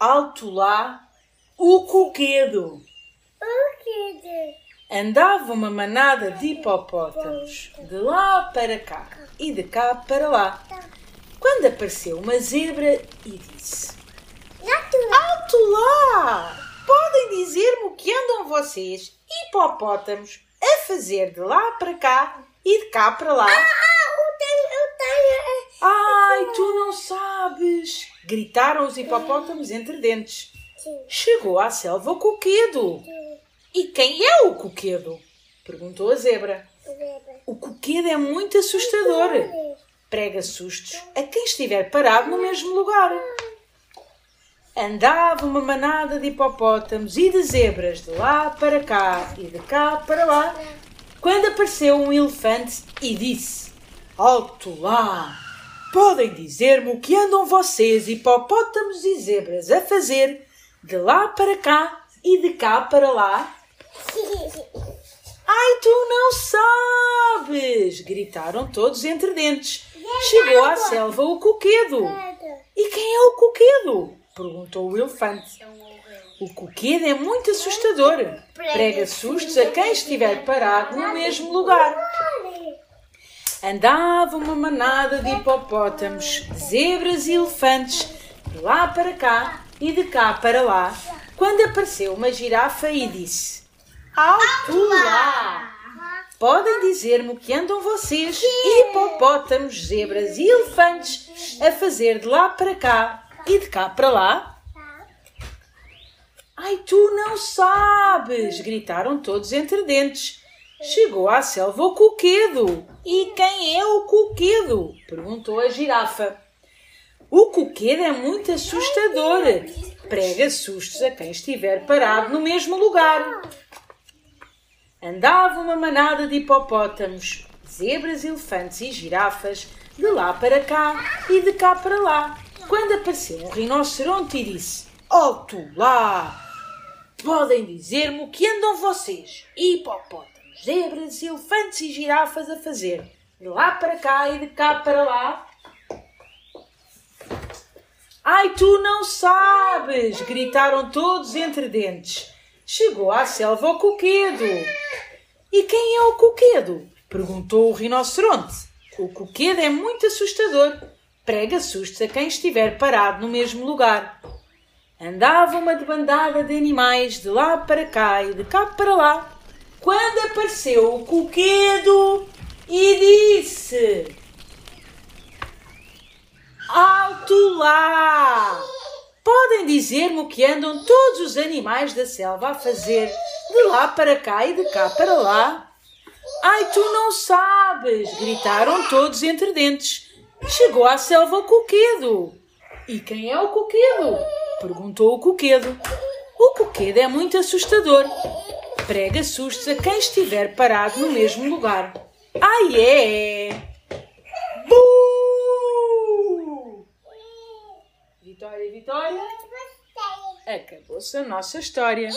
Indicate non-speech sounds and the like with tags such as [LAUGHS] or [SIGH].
Alto lá, o coquedo. O. Andava uma manada de hipopótamos, de lá para cá e de cá para lá, quando apareceu uma zebra e disse: Alto lá! Podem dizer-me o que andam vocês, hipopótamos, a fazer de lá para cá e de cá para lá? Ah, Gritaram os hipopótamos entre dentes. Chegou à selva o coquedo. E quem é o coquedo? Perguntou a zebra. O coquedo é muito assustador. Prega sustos a quem estiver parado no mesmo lugar. Andava uma manada de hipopótamos e de zebras de lá para cá e de cá para lá, quando apareceu um elefante e disse: Alto lá! Podem dizer-me o que andam vocês, hipopótamos e zebras, a fazer de lá para cá e de cá para lá? [LAUGHS] Ai, tu não sabes! gritaram todos entre dentes. Chegou à selva o coquedo. E quem é o coquedo? perguntou o elefante. O coquedo é muito assustador. Prega sustos a quem estiver parado no mesmo lugar. Andava uma manada de hipopótamos, zebras e elefantes, de lá para cá e de cá para lá, quando apareceu uma girafa e disse: Alto lá! Podem dizer-me o que andam vocês, hipopótamos, zebras e elefantes, a fazer de lá para cá e de cá para lá? Ai, tu não sabes! gritaram todos entre dentes. Chegou à selva o coquedo. E quem é o coquedo? perguntou a girafa. O coquedo é muito assustador. Prega sustos a quem estiver parado no mesmo lugar. Andava uma manada de hipopótamos, zebras, elefantes e girafas de lá para cá e de cá para lá, quando apareceu um rinoceronte e disse: Alto lá! Podem dizer-me o que andam vocês, hipopótamos, zebras, elefantes e girafas a fazer de lá para cá e de cá para lá? Ai, tu não sabes! gritaram todos entre dentes. Chegou à selva o coquedo. E quem é o coquedo? perguntou o rinoceronte. O coquedo é muito assustador. Prega sustos a quem estiver parado no mesmo lugar. Andava uma debandada de animais de lá para cá e de cá para lá, quando apareceu o coquedo e disse: Alto lá! Podem dizer-me o que andam todos os animais da selva a fazer de lá para cá e de cá para lá? Ai, tu não sabes! gritaram todos entre dentes. Chegou à selva o coquedo. E quem é o coquedo? perguntou o coquedo. O coquedo é muito assustador. Prega sustos a quem estiver parado no mesmo lugar. Ai é! Bu! Vitória, Vitória! Acabou-se a nossa história.